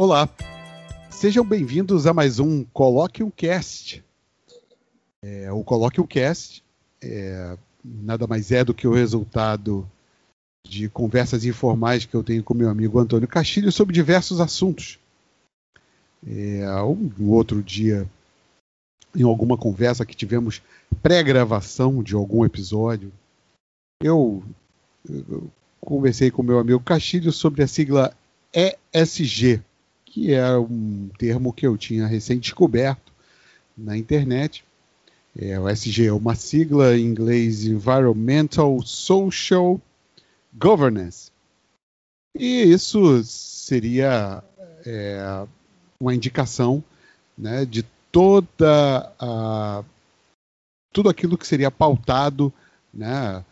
Olá, sejam bem-vindos a mais um Colóquio Cast. É, o Colóquio Cast é, nada mais é do que o resultado de conversas informais que eu tenho com meu amigo Antônio Castilho sobre diversos assuntos. É, um outro dia, em alguma conversa que tivemos pré-gravação de algum episódio, eu, eu conversei com meu amigo Castilho sobre a sigla ESG, que é um termo que eu tinha recém descoberto na internet. É, o ESG é uma sigla em inglês Environmental Social Governance. E isso seria é, uma indicação né, de toda a, tudo aquilo que seria pautado né,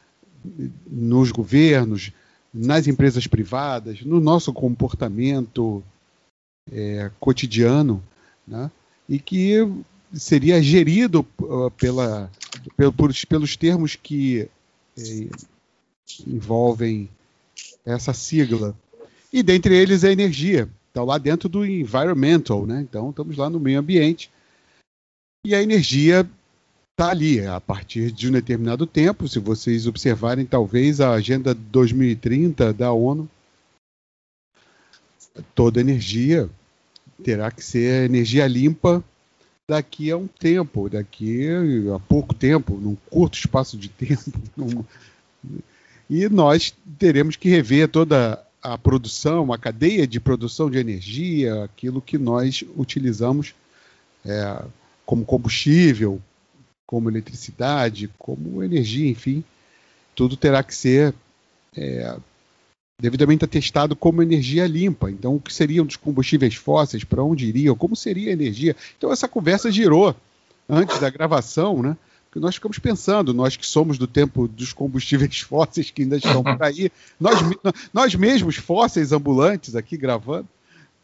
nos governos, nas empresas privadas, no nosso comportamento é, cotidiano, né, e que seria gerido uh, pela, pelos, pelos termos que é, envolvem essa sigla. E dentre eles a energia. Está lá dentro do environmental, né? Então estamos lá no meio ambiente. E a energia está ali a partir de um determinado tempo. Se vocês observarem, talvez a Agenda 2030 da ONU, toda energia terá que ser energia limpa daqui a um tempo, daqui a pouco tempo, num curto espaço de tempo. Num... E nós teremos que rever toda a produção, a cadeia de produção de energia, aquilo que nós utilizamos é, como combustível, como eletricidade, como energia, enfim, tudo terá que ser é, devidamente atestado como energia limpa. Então, o que seriam dos combustíveis fósseis, para onde iriam, como seria a energia. Então, essa conversa girou antes da gravação, né? Porque nós ficamos pensando, nós que somos do tempo dos combustíveis fósseis que ainda estão por aí, nós, nós mesmos fósseis ambulantes aqui gravando,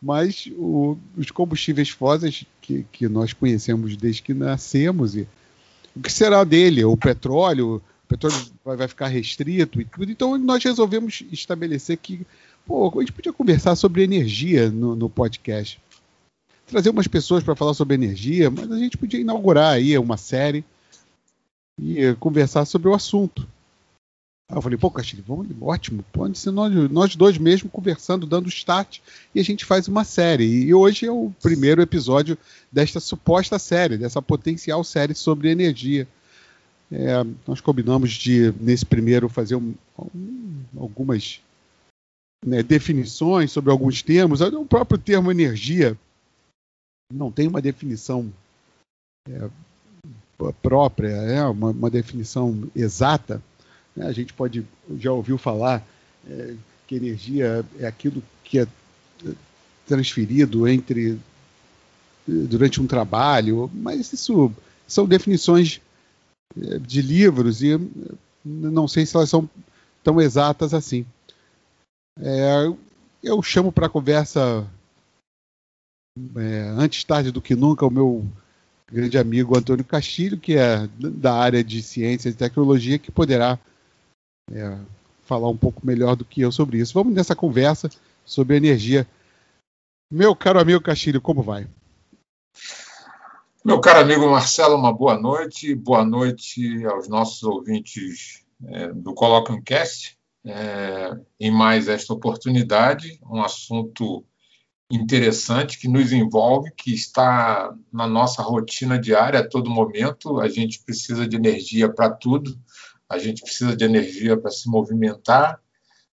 mas o, os combustíveis fósseis que, que nós conhecemos desde que nascemos, e o que será dele? O petróleo, petróleo vai, ficar restrito e tudo. Então nós resolvemos estabelecer que pô, a gente podia conversar sobre energia no, no podcast. Trazer umas pessoas para falar sobre energia, mas a gente podia inaugurar aí uma série e conversar sobre o assunto. Aí eu falei, pô, Castilho, vamos, ótimo, pode ser nós, nós dois mesmo conversando, dando start, e a gente faz uma série. E hoje é o primeiro episódio desta suposta série, dessa potencial série sobre energia. É, nós combinamos de, nesse primeiro, fazer um, um, algumas né, definições sobre alguns termos. O próprio termo energia não tem uma definição é, própria, é uma, uma, definição exata. Né? A gente pode já ouviu falar é, que energia é aquilo que é transferido entre durante um trabalho, mas isso são definições de livros e eh, não sei se elas são tão exatas assim. É, eu chamo para conversa é, antes tarde do que nunca o meu grande amigo Antônio Castilho, que é da área de ciências e tecnologia, que poderá é, falar um pouco melhor do que eu sobre isso. Vamos nessa conversa sobre energia. Meu caro amigo Castilho, como vai? Meu caro amigo Marcelo, uma boa noite. Boa noite aos nossos ouvintes é, do Colloquium Cast. É, em mais esta oportunidade, um assunto interessante que nos envolve, que está na nossa rotina diária a todo momento. A gente precisa de energia para tudo, a gente precisa de energia para se movimentar,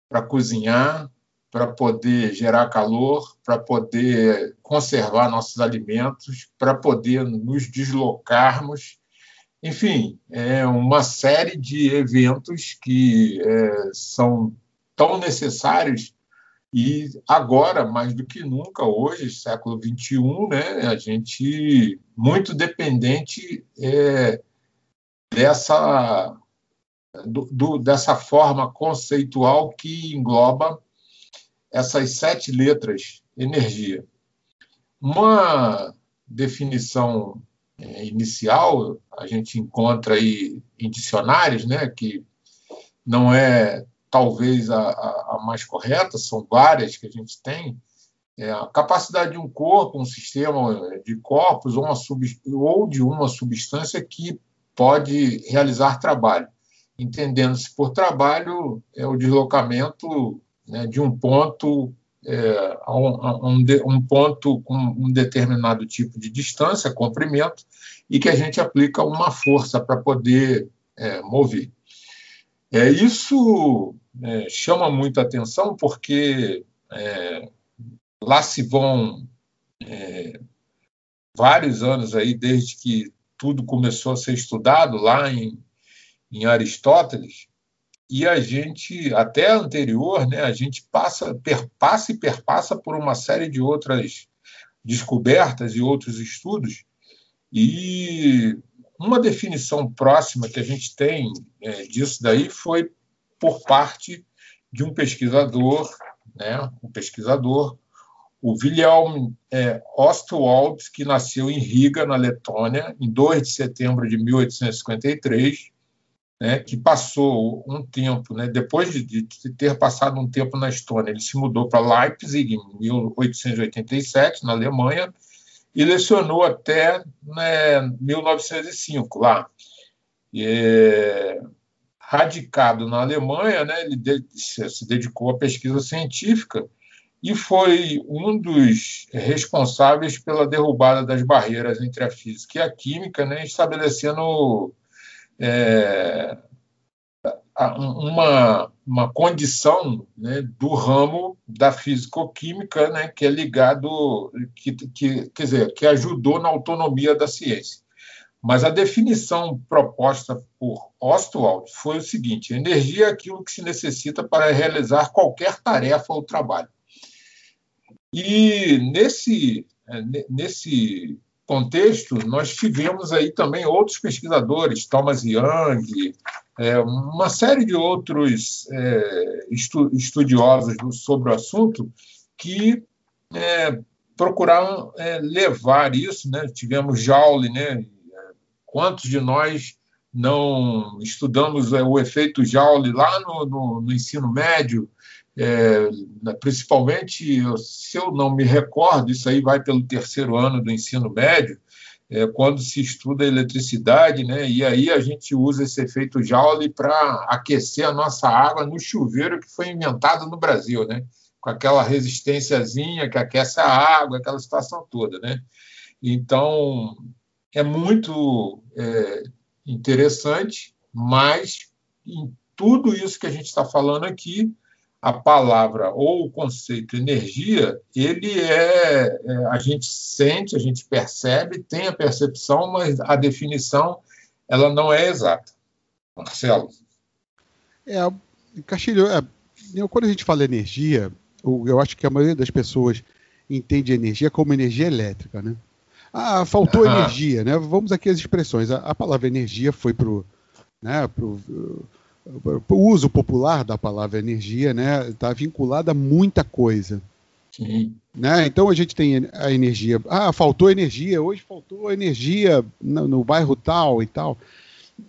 para cozinhar, para poder gerar calor, para poder conservar nossos alimentos, para poder nos deslocarmos. Enfim, é uma série de eventos que é, são tão necessários e agora, mais do que nunca, hoje, século XXI, né, a gente muito dependente é, dessa, do, do, dessa forma conceitual que engloba essas sete letras energia. Uma definição é, inicial a gente encontra aí em dicionários, né, que não é talvez a, a, mais correta, são várias que a gente tem, é, a capacidade de um corpo, um sistema de corpos uma sub, ou de uma substância que pode realizar trabalho, entendendo-se por trabalho é o deslocamento né, de um ponto é, a um, a um, um, ponto com um determinado tipo de distância, comprimento, e que a gente aplica uma força para poder é, mover. É, isso é, chama muita atenção porque é, lá se vão é, vários anos aí desde que tudo começou a ser estudado lá em, em Aristóteles e a gente até anterior, né, a gente passa perpassa e perpassa por uma série de outras descobertas e outros estudos. E uma definição próxima que a gente tem é, disso daí foi por parte de um pesquisador, né, um pesquisador, o Wilhelm é, Ostwald, que nasceu em Riga, na Letônia, em 2 de setembro de 1853, né, que passou um tempo, né, depois de, de, ter passado um tempo na Estônia, ele se mudou para Leipzig em 1887, na Alemanha, e lecionou até né, 1905 lá. É, radicado na Alemanha, né, ele de, se dedicou à pesquisa científica e foi um dos responsáveis pela derrubada das barreiras entre a física e a química, né, estabelecendo é, uma, uma condição né, do ramo da físico-química né, que é ligado, que, que, quer dizer, que ajudou na autonomia da ciência. Mas a definição proposta por Ostwald foi o seguinte: energia é aquilo que se necessita para realizar qualquer tarefa ou trabalho. E nesse, nesse contexto, nós tivemos aí também outros pesquisadores, Thomas Young, é, uma série de outros é, estudiosos sobre o assunto que é, procuraram é, levar isso. Né? Tivemos Joule, né? quantos de nós não estudamos é, o efeito Joule lá no, no, no ensino médio? É, principalmente, se eu não me recordo, isso aí vai pelo terceiro ano do ensino médio, é, quando se estuda eletricidade, né, e aí a gente usa esse efeito Joule para aquecer a nossa água no chuveiro que foi inventado no Brasil, né, com aquela resistênciazinha que aquece a água, aquela situação toda. Né. Então, é muito é, interessante, mas em tudo isso que a gente está falando aqui, a palavra ou o conceito energia, ele é, é, a gente sente, a gente percebe, tem a percepção, mas a definição ela não é exata. Marcelo. É, Castilho, é, quando a gente fala energia, eu acho que a maioria das pessoas entende energia como energia elétrica, né? Ah, faltou energia, né? Vamos aqui às expressões. A, a palavra energia foi para né, pro, o uso popular da palavra energia né, está vinculado a muita coisa. Sim. Né? Então a gente tem a energia. Ah, faltou energia, hoje faltou energia no, no bairro tal e tal.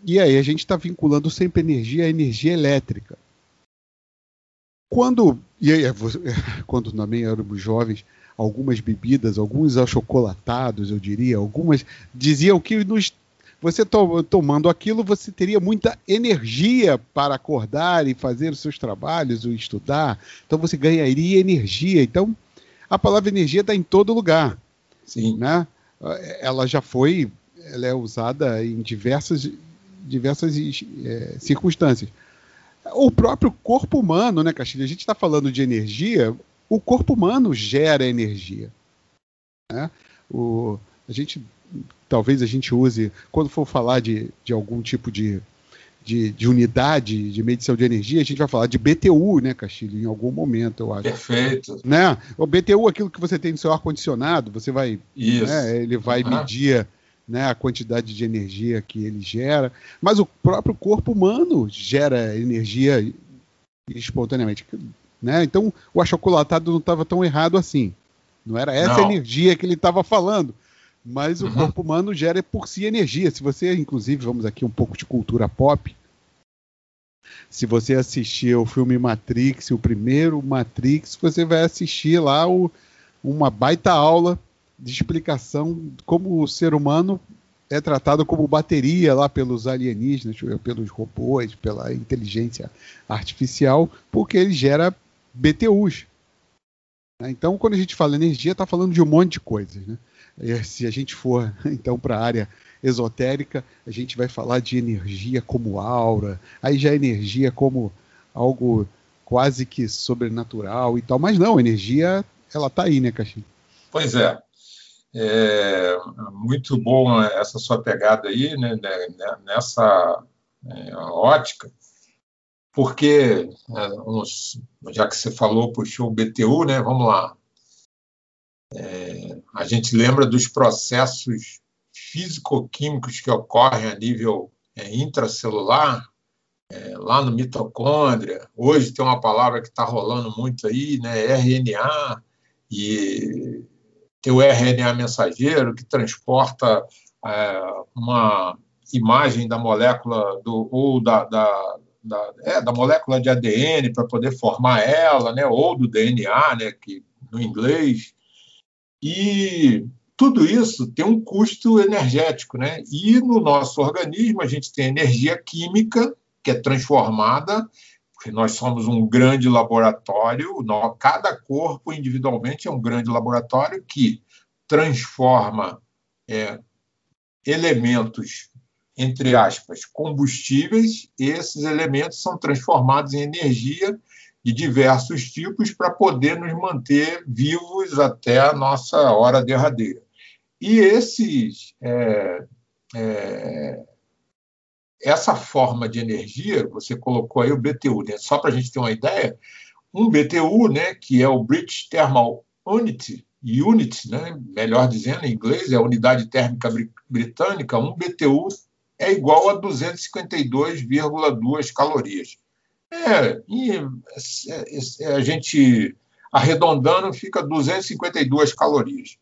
E aí a gente está vinculando sempre energia à energia elétrica. Quando, e aí, quando também éramos jovens, algumas bebidas, alguns achocolatados, eu diria, algumas diziam que nos você to tomando aquilo, você teria muita energia para acordar e fazer os seus trabalhos, ou estudar. Então você ganharia energia. Então a palavra energia está em todo lugar. Sim. Né? Ela já foi, ela é usada em diversas, diversas é, circunstâncias. O próprio corpo humano, né, Castilho? A gente está falando de energia, o corpo humano gera energia. Né? O, a gente talvez a gente use, quando for falar de, de algum tipo de, de, de, unidade de medição de energia, a gente vai falar de BTU, né, Castilho, em algum momento, eu acho. Perfeito. Né? O BTU, aquilo que você tem no seu ar-condicionado, você vai. Isso. Né, ele vai uhum. medir né, a quantidade de energia que ele gera, mas o próprio corpo humano gera energia espontaneamente. Né? Então, o achocolatado não estava tão errado assim. Não era essa não. energia que ele estava falando mas o uhum. corpo humano gera por si energia. Se você, inclusive, vamos aqui um pouco de cultura pop. Se você assistir o filme Matrix, o primeiro Matrix, você vai assistir lá o, uma baita aula de explicação de como o ser humano é tratado como bateria lá pelos alienígenas, pelos robôs, pela inteligência artificial, porque ele gera BTUs. Então, quando a gente fala energia, está falando de um monte de coisas. Né? Se a gente for então para a área esotérica, a gente vai falar de energia como aura, aí já é energia como algo quase que sobrenatural e tal, mas não, energia ela está aí, né, Caixinha? Pois é. É muito bom essa sua pegada aí, né, né, né nessa é, ótica, porque, é, já que você falou, puxou o BTU, né, vamos lá. É, a gente lembra dos processos físico-químicos que ocorrem a nível é, intracelular, é, lá no mitocôndria. Hoje tem uma palavra que está rolando muito aí, né, RNA, e tem o RNA mensageiro, que transporta é, uma imagem da molécula do, ou da, da, da, é, da molécula de ADN para poder formar ela, né, ou do DNA, né, que, no inglês. E tudo isso tem um custo energético. Né? E no nosso organismo a gente tem energia química, que é transformada nós somos um grande laboratório, cada corpo individualmente é um grande laboratório que transforma é, elementos, entre aspas, combustíveis, esses elementos são transformados em energia de diversos tipos para poder nos manter vivos até a nossa hora derradeira. E esses é, é, essa forma de energia, você colocou aí o BTU, né? só para a gente ter uma ideia, um BTU, né, que é o British Thermal Unit, Unit, né, melhor dizendo em inglês, é a unidade térmica britânica, um BTU é igual a 252,2 calorias. É, e é, é, a gente arredondando fica 252 calorias.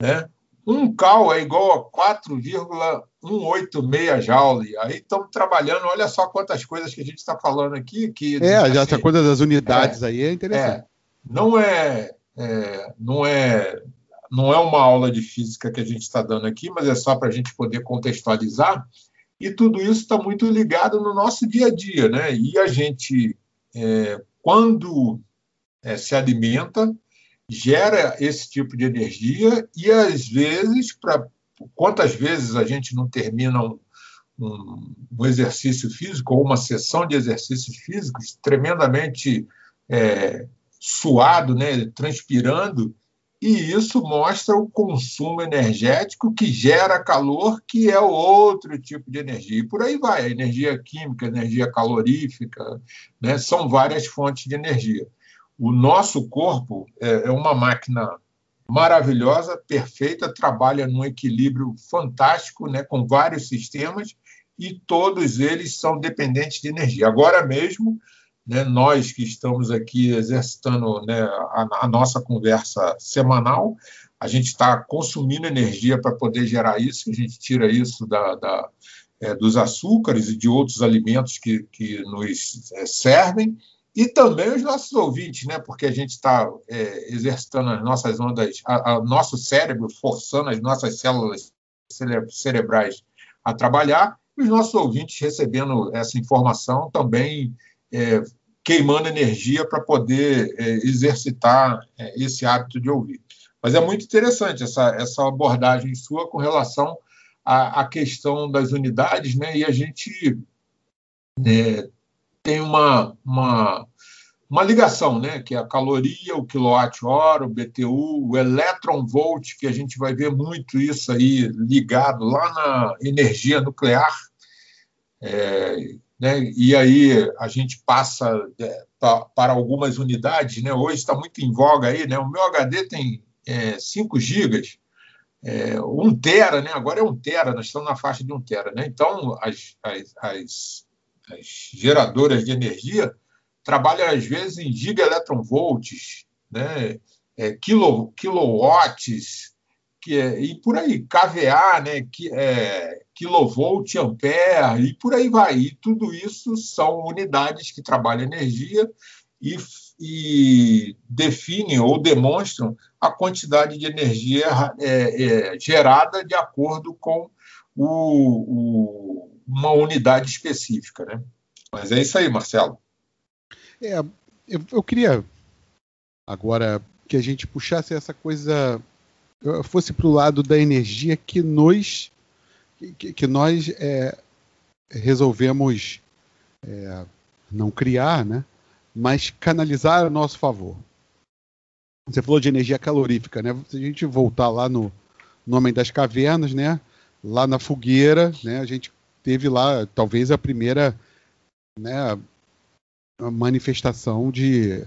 Né? Um cal é igual a 4,186 joule. Aí estamos trabalhando, olha só quantas coisas que a gente está falando aqui. Que, é, assim, já essa coisa das unidades é, aí é interessante. É, não, é, é, não, é, não é uma aula de física que a gente está dando aqui, mas é só para a gente poder contextualizar. E tudo isso está muito ligado no nosso dia a dia. Né? E a gente, é, quando é, se alimenta, gera esse tipo de energia e às vezes para quantas vezes a gente não termina um, um, um, exercício físico ou uma sessão de exercícios físicos tremendamente é, suado, né, transpirando, e isso mostra o consumo energético que gera calor, que é outro tipo de energia. E por aí vai, energia química, energia calorífica, né, são várias fontes de energia. O nosso corpo é, é uma máquina maravilhosa, perfeita, trabalha num equilíbrio fantástico, né, com vários sistemas e todos eles são dependentes de energia. Agora mesmo, né, nós que estamos aqui exercitando né, a, a, nossa conversa semanal, a gente está consumindo energia para poder gerar isso, a gente tira isso da, da é, dos açúcares e de outros alimentos que, que nos é, servem, e também os nossos ouvintes, né? porque a gente está é, exercitando as nossas ondas, a, nosso cérebro forçando as nossas células cere cerebrais a trabalhar, e os nossos ouvintes recebendo essa informação também é, queimando energia para poder é, exercitar é, esse hábito de ouvir. Mas é muito interessante essa, essa abordagem sua com relação à, à questão das unidades, né? e a gente é, tem uma, uma, uma ligação, né? que é a caloria, o quilowatt-hora, o BTU, o electron volt, que a gente vai ver muito isso aí ligado lá na energia nuclear. É, né? E aí a gente passa é, pra, para algumas unidades. Né? Hoje está muito em voga aí, né? o meu HD tem é, 5 gigas, é, 1 tera, né? agora é 1 tera, nós estamos na faixa de 1 tera. Né? Então, as, as, as as geradoras de energia trabalham às vezes em gigaelectronvolts, né? É, quilo, quilowatts, que é, e por aí, kVA, né? Que, é, kilovolt, ampere, e por aí vai. E tudo isso são unidades que trabalham energia e, e definem ou demonstram a quantidade de energia é, é, gerada de acordo com o, o, uma unidade específica. Né? Mas é isso aí, Marcelo. É, eu, eu queria agora que a gente puxasse essa coisa, fosse para o lado da energia que nós, que, que nós é, resolvemos é, não criar, né? mas canalizar a nosso favor. Você falou de energia calorífica, né? Se a gente voltar lá no, no Homem das Cavernas, né? Lá na fogueira, né? A gente teve lá talvez a primeira né, manifestação de,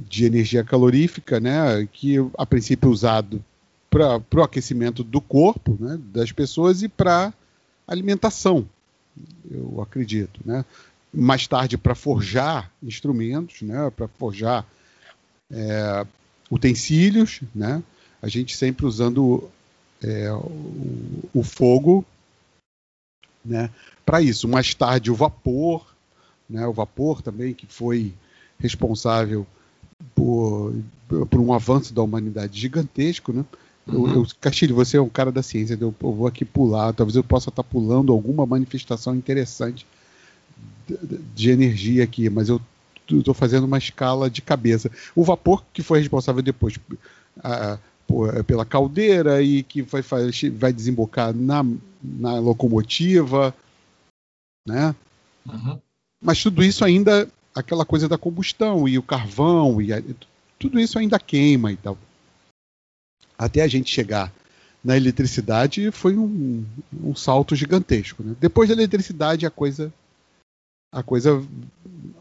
de energia calorífica, né? Que a princípio usado para o aquecimento do corpo, né? Das pessoas e para alimentação, eu acredito, né? mais tarde para forjar instrumentos, né, para forjar é, utensílios, né, a gente sempre usando é, o, o, fogo né, para isso. Mais tarde o vapor, né, o vapor também que foi responsável por, por um avanço da humanidade gigantesco, né? Uhum. Eu, eu, Castilho, você é um cara da ciência, eu, eu vou aqui pular, talvez eu possa estar pulando alguma manifestação interessante de energia aqui, mas eu estou fazendo uma escala de cabeça. O vapor que foi responsável depois a, a, pela caldeira e que vai, vai desembocar na, na locomotiva, né? Uhum. Mas tudo isso ainda, aquela coisa da combustão e o carvão e a, tudo isso ainda queima e tal. Até a gente chegar na eletricidade foi um, um salto gigantesco. Né? Depois da eletricidade a coisa a coisa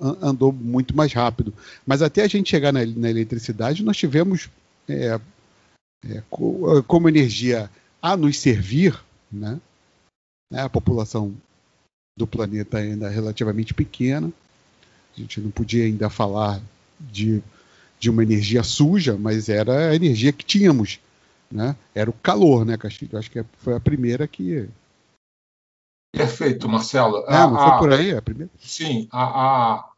andou muito mais rápido. Mas até a gente chegar na, na eletricidade, nós tivemos é, é, como energia a nos servir, né? A população do planeta ainda é relativamente pequena. A gente não podia ainda falar de, de uma energia suja, mas era a energia que tínhamos. Né? Era o calor, né, Castilho? Acho que foi a primeira que, Perfeito, Marcelo. Ah, não foi por aí a primeira? Sim, a, a,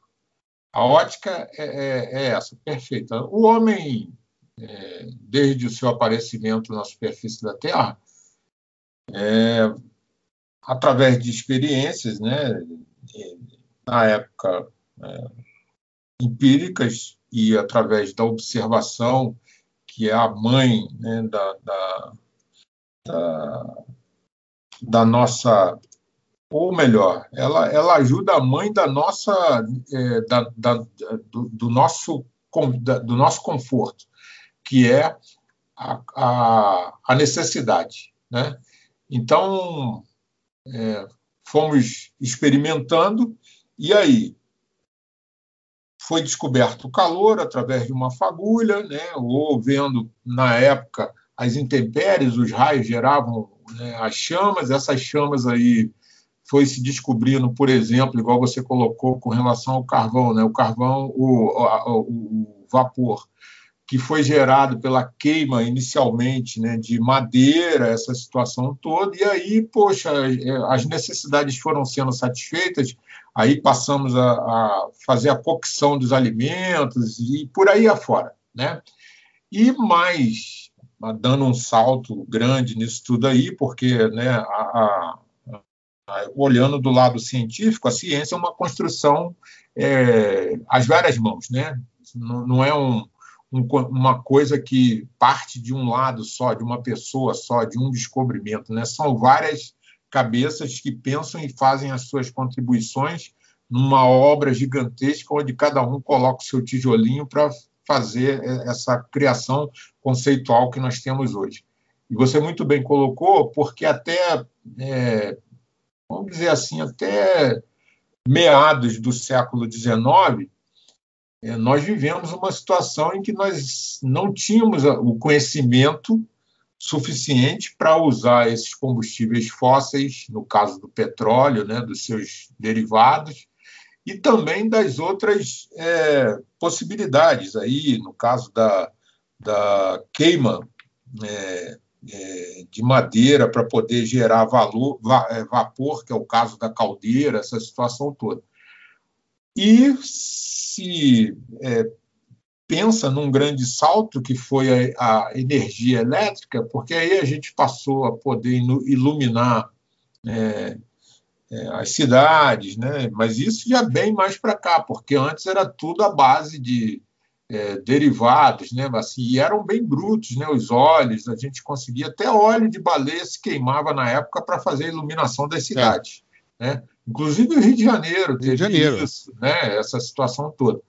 a ótica é, é, é, essa, perfeita. O homem, é, desde o seu aparecimento na superfície da Terra, é, através de experiências, né, na época é, empíricas e através da observação, que é a mãe né, da, da, da, da nossa ou melhor, ela, ela ajuda a mãe da nossa, é, da, da, do, do, nosso, do nosso conforto, que é a, a, a necessidade. Né? Então, é, fomos experimentando, e aí foi descoberto o calor através de uma fagulha, né? ou vendo, na época, as intempéries, os raios geravam né, as chamas, essas chamas aí foi se descobrindo, por exemplo, igual você colocou com relação ao carvão, né? o carvão, o, o, o vapor, que foi gerado pela queima inicialmente né, de madeira, essa situação toda, e aí, poxa, as necessidades foram sendo satisfeitas, aí passamos a, a fazer a cocção dos alimentos e por aí afora. Né? E mais, dando um salto grande nisso tudo aí, porque né, a, a olhando do lado científico, a ciência é uma construção é, às várias mãos, né? Não, não é um, um, uma coisa que parte de um lado só, de uma pessoa só, de um descobrimento, né? São várias cabeças que pensam e fazem as suas contribuições numa obra gigantesca onde cada um coloca o seu tijolinho para fazer essa criação conceitual que nós temos hoje. E você muito bem colocou, porque até é, vamos dizer assim, até meados do século XIX, é, nós vivemos uma situação em que nós não tínhamos o conhecimento suficiente para usar esses combustíveis fósseis, no caso do petróleo, né, dos seus derivados, e também das outras é, possibilidades aí, no caso da, da queima é, é, de madeira para poder gerar valor, va, é, vapor, que é o caso da caldeira, essa situação toda. E se é, pensa num grande salto que foi a, a, energia elétrica, porque aí a gente passou a poder iluminar é, é, as cidades, né? mas isso já bem mais para cá, porque antes era tudo a base de é, derivados, né? assim, e eram bem brutos né? os óleos, a gente conseguia até óleo de baleia se queimava na época para fazer a iluminação das cidades. É. Né? Inclusive o Rio de Janeiro teve Janeiro. isso, né? essa situação toda.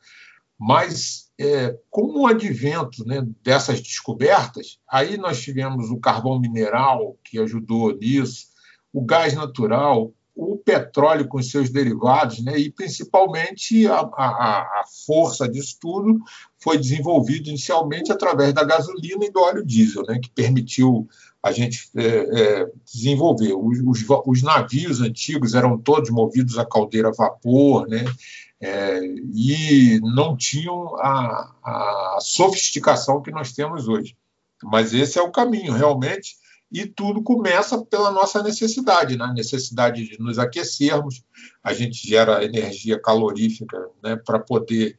Mas é, com o advento né, dessas descobertas, aí nós tivemos o carvão mineral, que ajudou nisso, o gás natural, o petróleo com seus derivados, né, e principalmente a, a, a, força disso tudo foi desenvolvido inicialmente através da gasolina e do óleo diesel, né, que permitiu a gente é, é, desenvolver. Os, os, os, navios antigos eram todos movidos a caldeira a vapor, né, é, e não tinham a, a sofisticação que nós temos hoje. Mas esse é o caminho, realmente e tudo começa pela nossa necessidade, né? necessidade de nos aquecermos, a gente gera energia calorífica né? para poder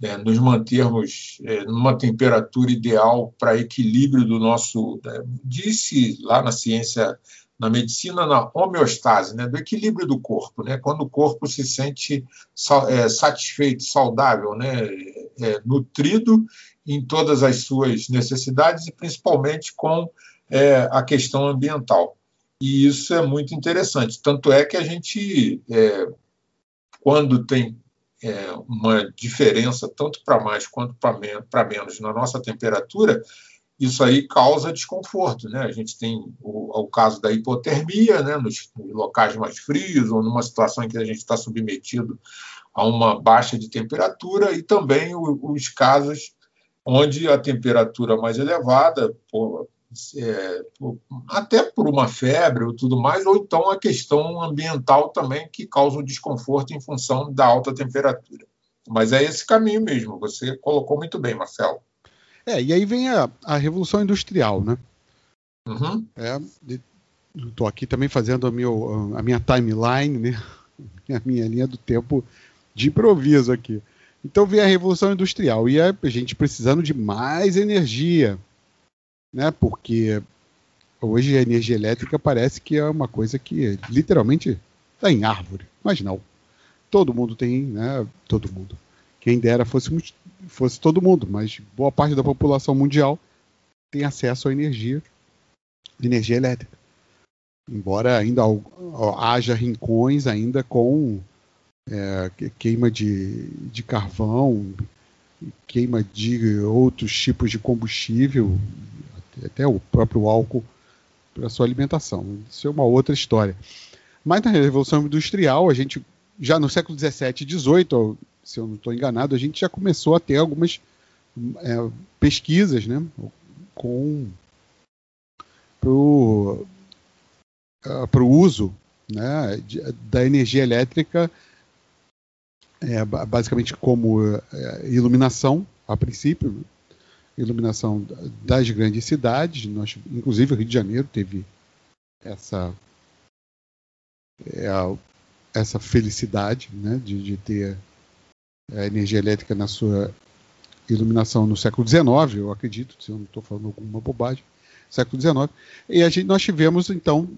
né, nos mantermos é, numa temperatura ideal para equilíbrio do nosso. Né? Disse lá na ciência, na medicina, na homeostase, né? do equilíbrio do corpo, né? quando o corpo se sente é, satisfeito, saudável, né? É, nutrido em todas as suas necessidades e principalmente com é, a questão ambiental. E isso é muito interessante. Tanto é que a gente, é, quando tem é, uma diferença, tanto para mais quanto para men menos, na nossa temperatura, isso aí causa desconforto. Né? A gente tem o, o caso da hipotermia, né? Nos, locais mais frios, ou numa situação em que a gente está submetido a uma baixa de temperatura, e também o, os casos onde a temperatura mais elevada, por, é, até por uma febre ou tudo mais, ou então a questão ambiental também que causa o desconforto em função da alta temperatura. Mas é esse caminho mesmo, você colocou muito bem, Marcelo. É, e aí vem a, a Revolução Industrial, né? Uhum. É, Estou aqui também fazendo a, meu, a minha timeline, né? a minha linha do tempo de improviso aqui. Então vem a Revolução Industrial e a gente precisando de mais energia né? Porque hoje a energia elétrica parece que é uma coisa que literalmente está em árvore. Mas não. Todo mundo tem, né? Todo mundo. Quem dera fosse, fosse todo mundo, mas boa parte da população mundial tem acesso à energia, energia elétrica. Embora ainda haja rincões ainda com é, queima de, de carvão, queima de outros tipos de combustível, até o próprio álcool para sua alimentação. Isso é uma outra história. Mas na Revolução Industrial, a gente já no século XVII e XVIII, se eu não estou enganado, a gente já começou a ter algumas é, pesquisas, né, com para o uso né, de, da energia elétrica, é, basicamente como é, iluminação, a princípio, iluminação das grandes cidades. Nós, inclusive, o Rio de Janeiro teve essa é, essa felicidade né, de, de, ter a energia elétrica na sua iluminação no século XIX, eu acredito, se eu não estou falando alguma bobagem, século XIX. E a gente, nós tivemos, então,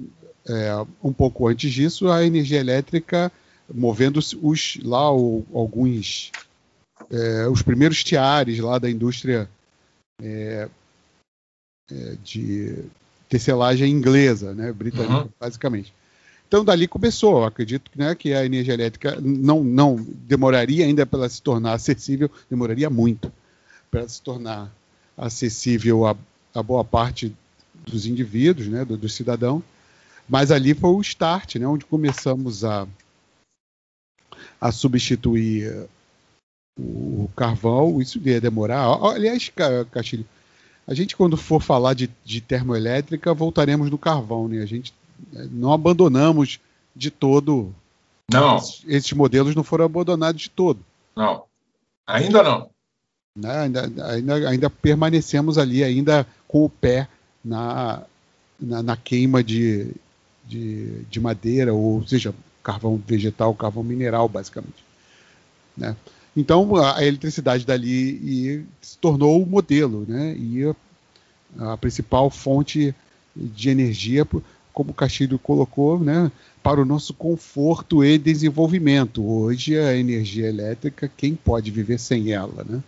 é, um pouco antes disso, a energia elétrica movendo os lá o, alguns é, os primeiros tiares lá da indústria é, é, de tecelagem inglesa, né, britânica, uhum. basicamente. Então, dali começou. acredito né, que a energia elétrica não, não demoraria ainda para se tornar acessível, demoraria muito para se tornar acessível a, a, boa parte dos indivíduos, né, do, do cidadão. Mas ali foi o start, né, onde começamos a, a substituir o carvão, isso ia demorar. Aliás, Castilho, a gente quando for falar de, de termoelétrica, voltaremos no carvão, né? A gente eh, não abandonamos de todo. Não. Esses, esses modelos não foram abandonados de todo. Não. Ainda não. Né? Ainda, ainda, ainda permanecemos ali, ainda com o pé na, na, na queima de, de, de madeira, ou seja, carvão vegetal, carvão mineral, basicamente. Né? Então a eletricidade dali se tornou o modelo né? e a, a principal fonte de energia, como o Castilho colocou, né? para o nosso conforto e desenvolvimento. Hoje a energia elétrica, quem pode viver sem ela? Né?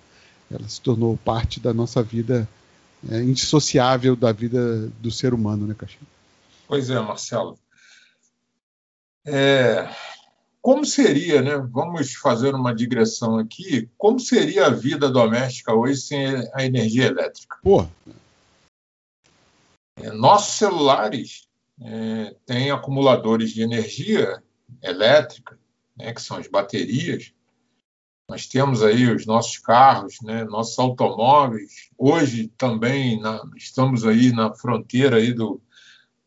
Ela se tornou parte da nossa vida é, indissociável da vida do ser humano, né, Castilho? Pois é, Marcelo. É, como seria, né? Vamos fazer uma digressão aqui. Como seria a vida doméstica hoje sem a energia elétrica? Pô. É, nossos celulares é, têm acumuladores de energia elétrica, né, que são as baterias. Nós temos aí os nossos carros, né, nossos automóveis. Hoje também na, estamos aí na fronteira aí do,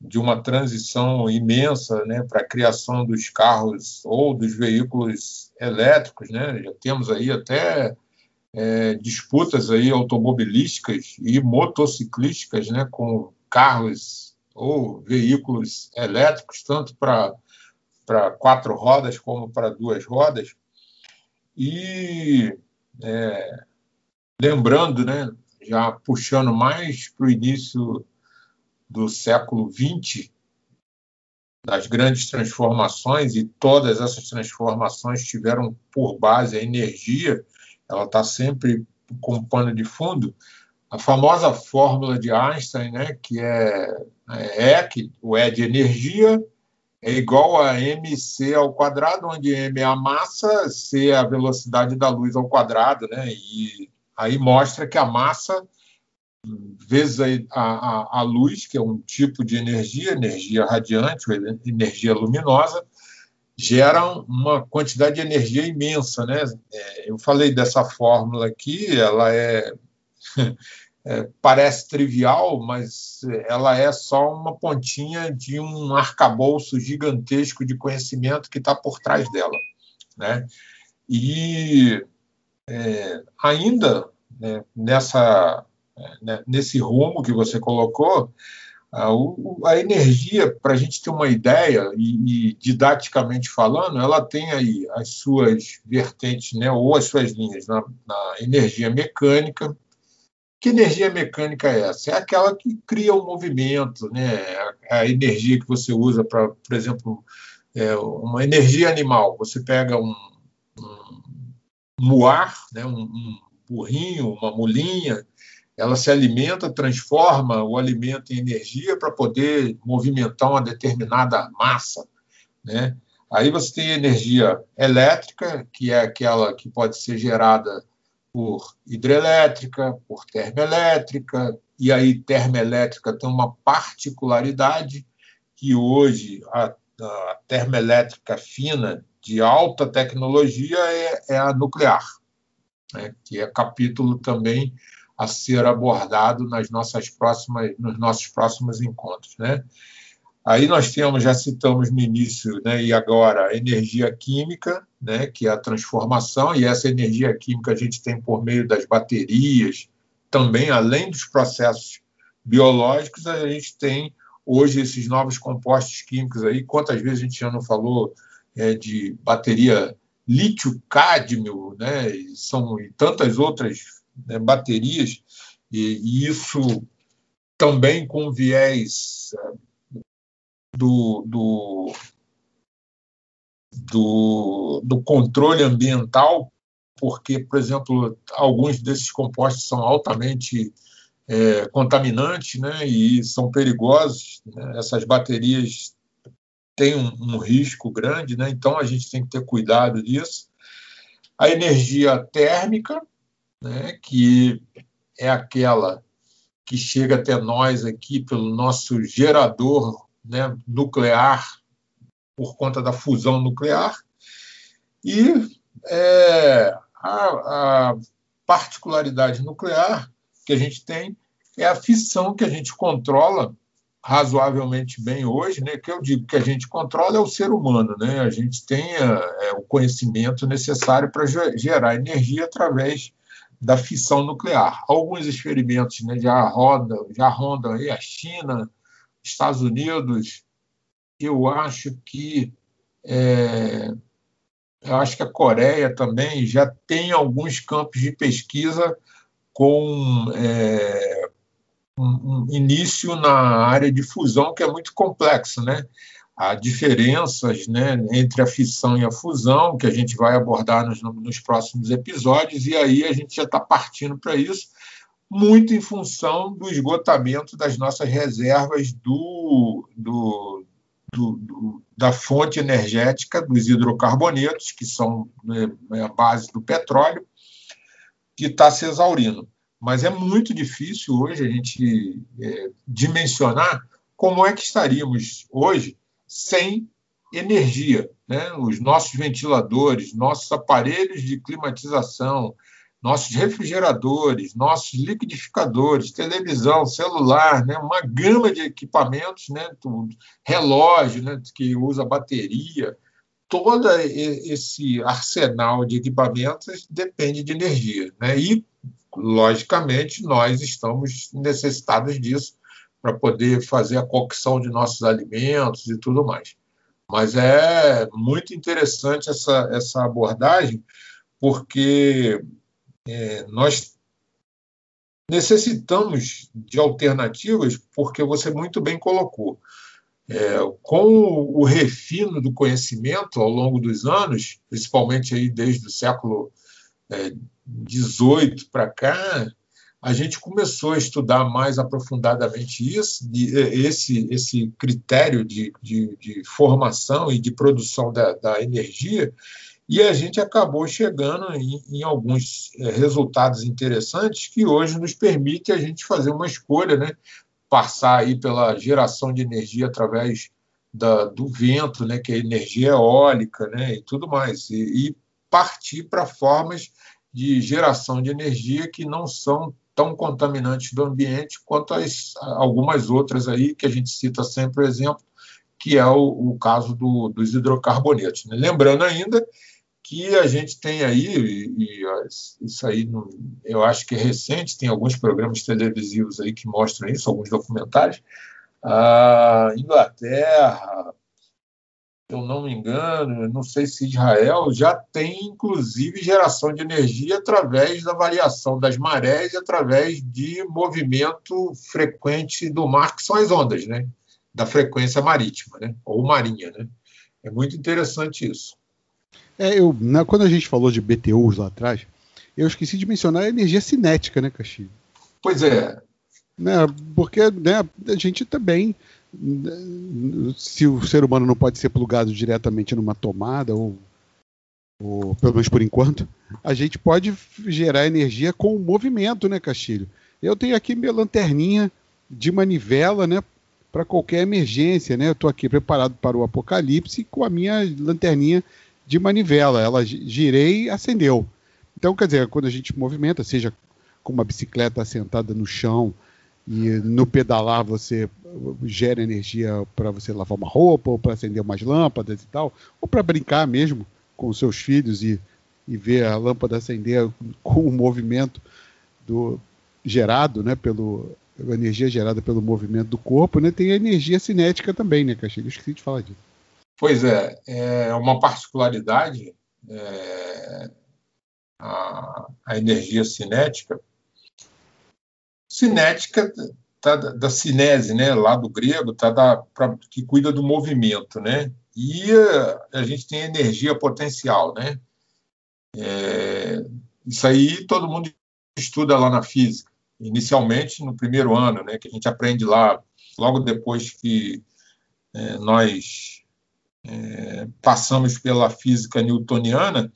de uma transição imensa né, para a criação dos carros ou dos veículos elétricos. Né? Já temos aí até é, disputas aí automobilísticas e motociclísticas né, com carros ou veículos elétricos, tanto para quatro rodas como para duas rodas. E é, lembrando, né, já puxando mais para o início do século XX, das grandes transformações, e todas essas transformações tiveram por base a energia, ela está sempre com pano de fundo. A famosa fórmula de Einstein, né, que é, é que o E de energia, é igual a mc ao quadrado, onde m é a massa, c é a velocidade da luz ao quadrado, né? E aí mostra que a massa vezes a, a, a, luz, que é um tipo de energia, energia radiante, energia luminosa, geram uma quantidade de energia imensa. Né? É, eu falei dessa fórmula aqui, ela é, é, parece trivial, mas ela é só uma pontinha de um arcabouço gigantesco de conhecimento que está por trás dela. Né? E é, ainda né, nessa né, nesse rumo que você colocou, a, a energia, para a gente ter uma ideia, e, e, didaticamente falando, ela tem aí as suas vertentes, né, ou as suas linhas na, na energia mecânica. Que energia mecânica é essa? É aquela que cria o um movimento, né, a, a, energia que você usa para, por exemplo, é, uma energia animal. Você pega um, um muar, né, um, um burrinho, uma mulinha, ela se alimenta, transforma o alimento em energia para poder movimentar uma determinada massa, né? Aí você tem energia elétrica, que é aquela que pode ser gerada por hidrelétrica, por termoelétrica, e aí termoelétrica tem uma particularidade que hoje a, a termoelétrica fina de alta tecnologia é, é a nuclear, né? que é capítulo também a ser abordado nas nossas próximas, nos nossos próximos encontros. Né? Aí nós temos, já citamos no início, né, e agora, a energia química, né, que é a transformação, e essa energia química a gente tem por meio das baterias, também, além dos processos biológicos, a gente tem hoje esses novos compostos químicos aí. Quantas vezes a gente já não falou é, de bateria lítio-cádmio, né, e são e tantas outras né, baterias, e, e, isso também com viés eh, do, do, do, do controle ambiental, porque, por exemplo, alguns desses compostos são altamente é, contaminantes né, e são perigosos. Né? Essas baterias têm um, um, risco grande, né? então a gente tem que ter cuidado disso. A energia térmica, né, que é aquela que chega até nós aqui pelo nosso gerador né, nuclear, por conta da fusão nuclear, e é, a, a particularidade nuclear que a gente tem é a fissão que a gente controla razoavelmente bem hoje, né? Que eu digo que a gente controla é o ser humano, né? A gente tem é, o conhecimento necessário para gerar energia através da fissão nuclear. Alguns experimentos né, já rodam, já rondam aí a China, Estados Unidos. Eu acho que é, eu acho que a Coreia também já tem alguns campos de pesquisa com é, um, um início na área de fusão que é muito complexo, né? Há diferenças né, entre a fissão e a fusão, que a gente vai abordar nos, nos próximos episódios, e aí a gente já está partindo para isso, muito em função do esgotamento das nossas reservas do, do, do, do da fonte energética dos hidrocarbonetos, que são né, a base do petróleo, que está se exaurindo. Mas é muito difícil hoje a gente é, dimensionar como é que estaríamos hoje sem energia. Né? Os nossos ventiladores, nossos aparelhos de climatização, nossos refrigeradores, nossos liquidificadores, televisão, celular, né? uma gama de equipamentos, né? relógio né? que usa bateria, todo esse arsenal de equipamentos depende de energia. Né? E logicamente, nós estamos necessitados disso para poder fazer a cocção de nossos alimentos e tudo mais. Mas é muito interessante essa, essa abordagem, porque é, nós necessitamos de alternativas, porque você muito bem colocou. É, com o refino do conhecimento ao longo dos anos, principalmente aí desde o século é, 18 para cá, a gente começou a estudar mais aprofundadamente isso, esse, esse critério de, de, de formação e de produção da, da, energia, e a gente acabou chegando em, em, alguns é, resultados interessantes que hoje nos permite a gente fazer uma escolha, né? passar aí pela geração de energia através da, do vento, né? que é energia eólica né? e tudo mais, e, e partir para formas de geração de energia que não são tão contaminantes do ambiente quanto as, algumas outras aí que a gente cita sempre o exemplo, que é o, o caso do, dos hidrocarbonetos. Né? Lembrando ainda que a gente tem aí, e, e isso aí eu acho que é recente, tem alguns programas televisivos aí que mostram isso, alguns documentários, a Inglaterra, eu não me engano, não sei se Israel já tem, inclusive, geração de energia através da variação das marés e através de movimento frequente do mar, que são as ondas, né? Da frequência marítima, né? Ou marinha, né? É muito interessante isso. É, eu, na, quando a gente falou de BTUs lá atrás, eu esqueci de mencionar a energia cinética, né, Castilho? Pois é. Né, porque né, a gente também se o ser humano não pode ser plugado diretamente numa tomada, ou, ou pelo menos por enquanto, a gente pode gerar energia com o movimento, né, Castilho? Eu tenho aqui minha lanterninha de manivela, né, para qualquer emergência, né? Eu estou aqui preparado para o apocalipse com a minha lanterninha de manivela. Ela girei e acendeu. Então, quer dizer, quando a gente movimenta, seja com uma bicicleta assentada no chão, e no pedalar você gera energia para você lavar uma roupa, ou para acender umas lâmpadas e tal, ou para brincar mesmo com seus filhos e, e ver a lâmpada acender com o movimento do gerado, né, pelo a energia gerada pelo movimento do corpo, né, tem a energia cinética também, né, Castilho? Eu esqueci de falar disso. Pois é, é uma particularidade é, a, a energia cinética cinética tá da, da cinese, né, lá do grego, tá da, pra, que cuida do movimento, né? E a, a gente tem energia potencial, né? É, isso aí todo mundo estuda lá na física, inicialmente no primeiro ano, né, que a gente aprende lá, logo depois que é, nós é, passamos pela física newtoniana,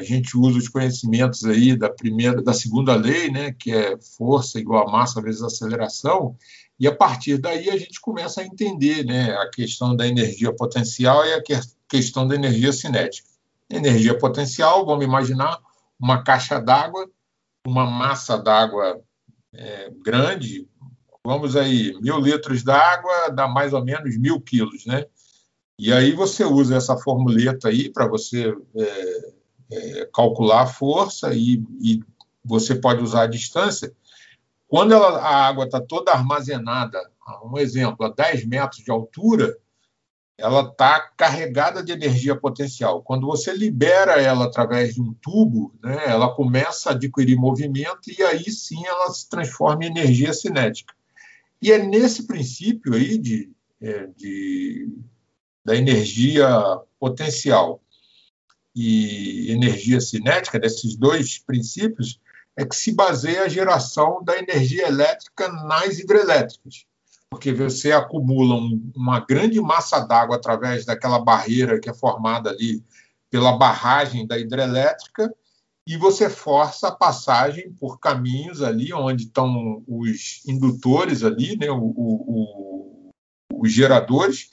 a gente usa os conhecimentos aí da primeira, da segunda lei, né, que é força igual a massa vezes aceleração, e a partir daí a gente começa a entender, né, a questão da energia potencial e a questão da energia cinética. Energia potencial, vamos imaginar uma caixa d'água, uma massa d'água é, grande, vamos aí, mil litros d'água dá mais ou menos mil quilos, né? E aí você usa essa formuleta aí para você é, é, calcular a força e, e, você pode usar a distância. Quando ela, a água está toda armazenada, um exemplo, a 10 metros de altura, ela está carregada de energia potencial. Quando você libera ela através de um tubo, né, ela começa a adquirir movimento e aí sim ela se transforma em energia cinética. E é nesse princípio aí de, é, de da energia potencial e energia cinética, desses dois princípios, é que se baseia a geração da energia elétrica nas hidrelétricas. Porque você acumula um, uma grande massa d'água através daquela barreira que é formada ali pela barragem da hidrelétrica e você força a passagem por caminhos ali onde estão os indutores ali, né, o, o, o, os geradores,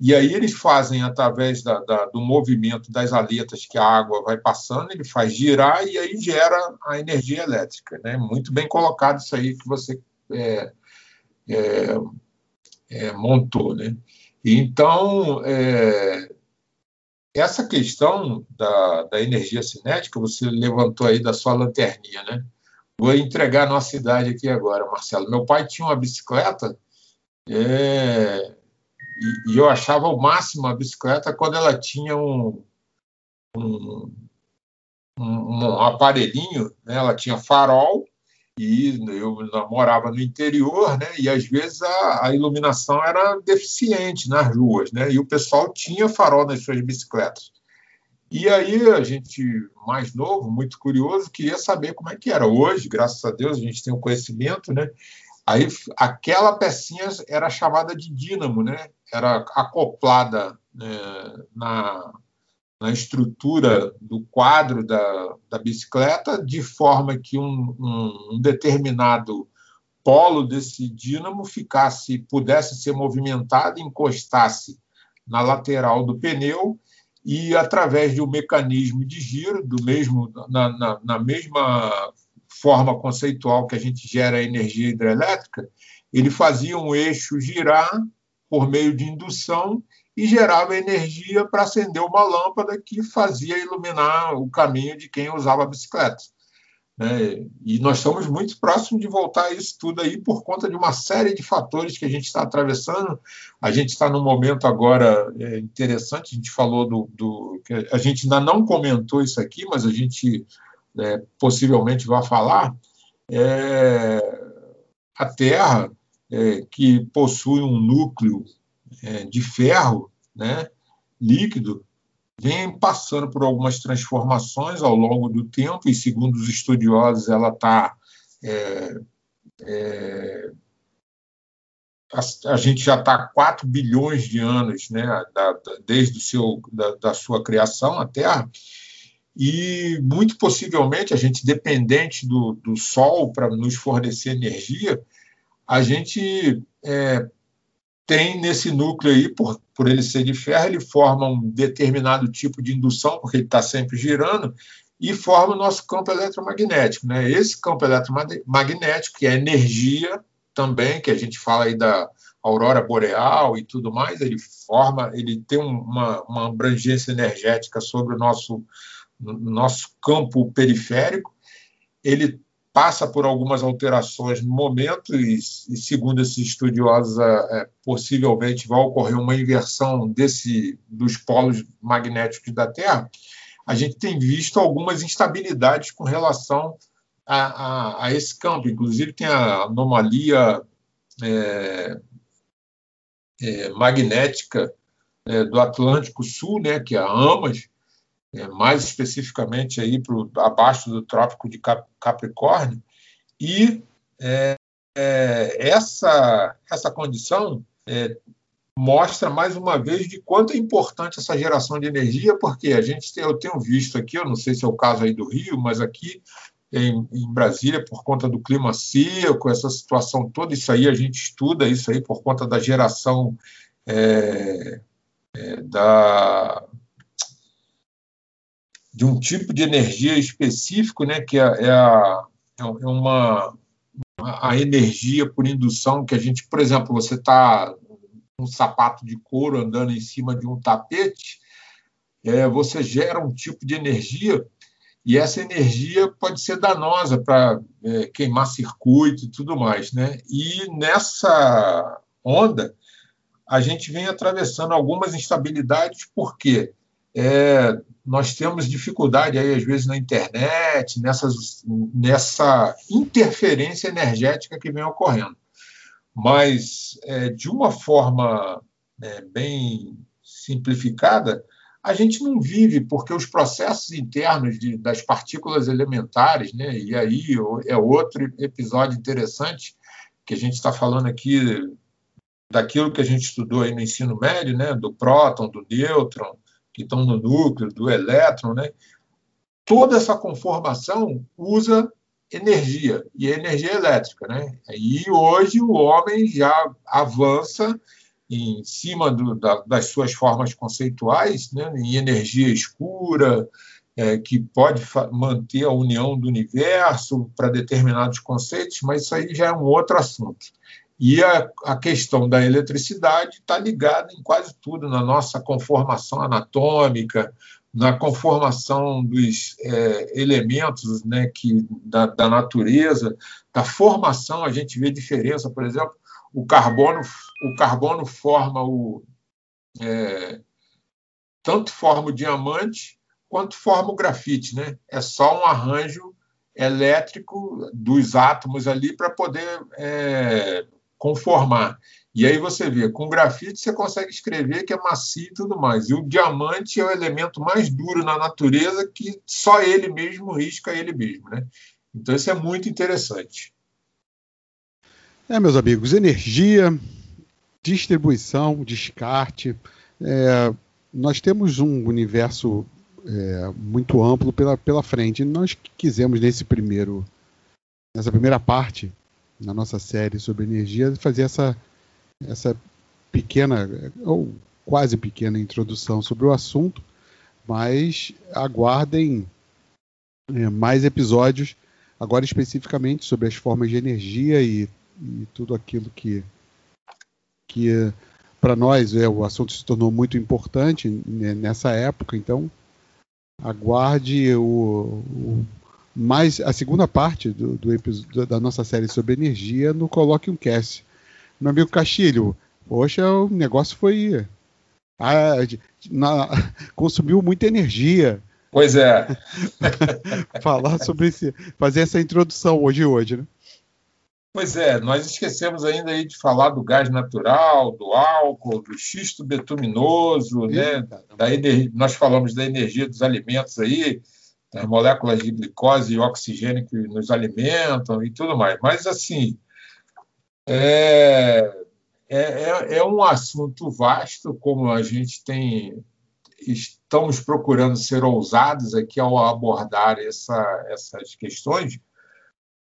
e aí eles fazem através da, da, do movimento das aletas que a água vai passando, ele faz girar e aí gera a energia elétrica. Né? Muito bem colocado isso aí que você é, é, é, montou. Né? Então, é, essa questão da, da, energia cinética, você levantou aí da sua lanterninha, né? Vou entregar a nossa idade aqui agora, Marcelo. Meu pai tinha uma bicicleta é, e, eu achava o máximo a bicicleta quando ela tinha um, um, um, um aparelhinho, né? ela tinha farol e eu morava no interior, né? E às vezes a, a, iluminação era deficiente nas ruas, né? E o pessoal tinha farol nas suas bicicletas. E aí a gente, mais novo, muito curioso, queria saber como é que era. Hoje, graças a Deus, a gente tem o um conhecimento, né? Aí aquela pecinha era chamada de dínamo, né? Era acoplada né, na na estrutura do quadro da, da bicicleta, de forma que um, um, um, determinado polo desse dínamo ficasse, pudesse ser movimentado, encostasse na lateral do pneu e através de um mecanismo de giro, do mesmo na, na, na mesma forma conceitual que a gente gera energia hidrelétrica, ele fazia um eixo girar por meio de indução e gerava energia para acender uma lâmpada que fazia iluminar o caminho de quem usava a bicicleta. Né? E nós estamos muito próximos de voltar a isso tudo aí por conta de uma série de fatores que a gente está atravessando. A gente está num momento agora é, interessante, a gente falou do, do. A gente ainda não comentou isso aqui, mas a gente é, possivelmente vai falar. É, a Terra, é, que possui um núcleo é, de ferro né, líquido vem passando por algumas transformações ao longo do tempo, e segundo os estudiosos, ela está. É, é, a, a, gente já está há 4 bilhões de anos né, da, da, desde o seu, da, da, sua criação, a Terra, e muito possivelmente a gente, dependente do, do Sol para nos fornecer energia, a gente é, tem nesse núcleo aí, por, por ele ser de ferro, ele forma um determinado tipo de indução, porque ele está sempre girando, e forma o nosso campo eletromagnético. Né? Esse campo eletromagnético, que é energia também, que a gente fala aí da aurora boreal e tudo mais, ele forma, ele tem uma, uma abrangência energética sobre o nosso, nosso campo periférico, ele passa por algumas alterações no momento e, e segundo esses estudiosos, é, é, possivelmente vai ocorrer uma inversão desse dos polos magnéticos da Terra. A gente tem visto algumas instabilidades com relação a, a, a esse campo. Inclusive tem a anomalia é, é magnética é, do Atlântico Sul, né, que é a AMAS, é, mais especificamente aí pro, abaixo do Trópico de Capricórnio, e é, é, essa, essa condição é, mostra mais uma vez de quanto é importante essa geração de energia, porque a gente tem, eu tenho visto aqui, eu não sei se é o caso aí do Rio, mas aqui em, em, Brasília, por conta do clima seco, essa situação toda, isso aí a gente estuda isso aí por conta da geração é, é, da de um tipo de energia específico, né, que é, é, a, é uma a energia por indução que a gente, por exemplo, você está um sapato de couro andando em cima de um tapete, é, você gera um tipo de energia e essa energia pode ser danosa para é, queimar circuito e tudo mais, né? E nessa onda a gente vem atravessando algumas instabilidades, porque é, nós temos dificuldade aí, às vezes, na internet, nessas, nessa interferência energética que vem ocorrendo. Mas, é, de uma forma é, bem simplificada, a gente não vive porque os processos internos de, das partículas elementares, né, e aí é outro episódio interessante que a gente está falando aqui daquilo que a gente estudou aí no ensino médio, né, do próton, do nêutron, que estão no núcleo, do elétron, né, toda essa conformação usa energia, e é energia elétrica. Né? E hoje o homem já avança em cima do, da, das suas formas conceituais, né, em energia escura, é, que pode manter a união do universo para determinados conceitos, mas isso aí já é um outro assunto. E a, a questão da eletricidade está ligada em quase tudo, na nossa conformação anatômica, na conformação dos é, elementos né, que, da, da, natureza, da formação, a gente vê diferença, por exemplo, o carbono, o carbono forma o. É, tanto forma o diamante quanto forma o grafite. Né? É só um arranjo elétrico dos átomos ali para poder é, conformar. E aí você vê, com grafite você consegue escrever que é macio e tudo mais. E o diamante é o elemento mais duro na natureza que só ele mesmo risca ele mesmo. Né? Então isso é muito interessante. É, meus amigos, energia, distribuição, descarte. É, nós temos um universo é, muito amplo pela, pela frente. Nós quisemos nesse primeiro, nessa primeira parte na nossa série sobre energia fazer essa essa pequena ou quase pequena introdução sobre o assunto, mas aguardem é, mais episódios agora especificamente sobre as formas de energia e e tudo aquilo que, que para nós é, o assunto se tornou muito importante nessa época. Então, aguarde o, o mais a segunda parte do, do, da nossa série sobre energia no Coloque um Cast. Meu amigo Castilho, poxa, o negócio foi. Ah, na, consumiu muita energia. Pois é. Falar sobre esse. Fazer essa introdução hoje hoje, né? Pois é, nós esquecemos ainda aí de falar do gás natural, do álcool, do xisto betuminoso, né? Da nós falamos da energia dos alimentos aí, das moléculas de glicose e oxigênio que nos alimentam e tudo mais. Mas, assim, é, é, é, é um assunto vasto, como a gente tem estamos procurando ser ousados aqui ao abordar essa, essas questões,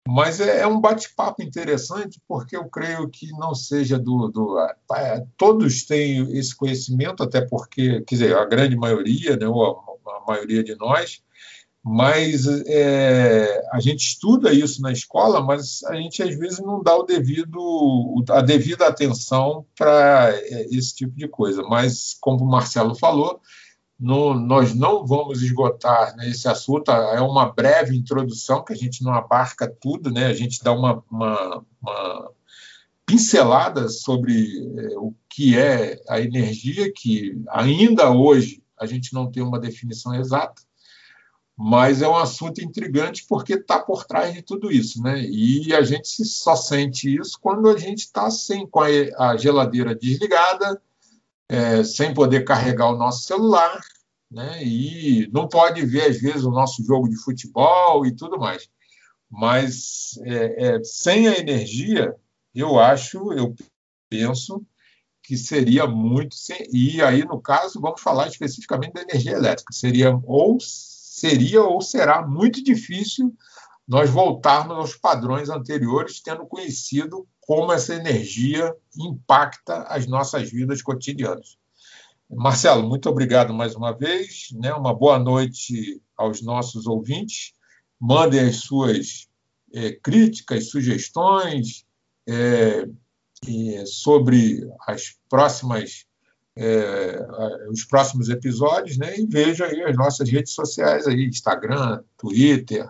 mas é, é um bate-papo interessante, porque eu creio que não seja do. do é, todos têm esse conhecimento, até porque, quer dizer, a grande maioria, né, a maioria de nós, mas é, a gente estuda isso na escola, mas a gente às vezes não dá o devido, a devida atenção para é, esse tipo de coisa. Mas, como o Marcelo falou, no, nós não vamos esgotar né, esse assunto, é uma breve introdução, que a gente não abarca tudo, né, a gente dá uma, uma, uma pincelada sobre é, o que é a energia, que ainda hoje a gente não tem uma definição exata, mas é um assunto intrigante porque está por trás de tudo isso, né? E a gente só sente isso quando a gente está sem com a geladeira desligada, é, sem poder carregar o nosso celular, né? e não pode ver, às vezes, o nosso jogo de futebol e tudo mais. Mas é, é, sem a energia, eu acho, eu penso que seria muito. Sem, e aí, no caso, vamos falar especificamente da energia elétrica. Seria ou seria ou será muito difícil nós voltarmos aos padrões anteriores, tendo conhecido como essa energia impacta as nossas vidas cotidianas. Marcelo, muito obrigado mais uma vez. Né? Uma boa noite aos nossos ouvintes. Mandem as suas é, críticas, sugestões é, sobre as próximas, é, os próximos episódios, né? E veja aí as nossas redes sociais aí, Instagram, Twitter,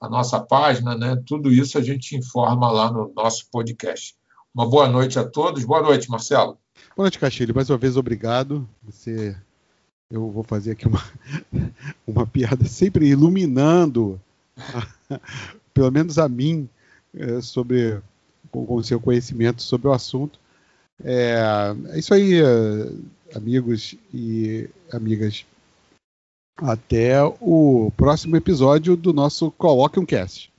a nossa página, né? Tudo isso a gente informa lá no nosso podcast. Uma boa noite a todos. Boa noite, Marcelo. Boa noite, Castilho. Mais uma vez, obrigado. Você, eu vou fazer aqui uma, uma piada sempre iluminando, pelo menos a mim, é, sobre com o seu conhecimento sobre o assunto. É, é isso aí, é, amigos e amigas. Até o próximo episódio do nosso Coloque um Cast.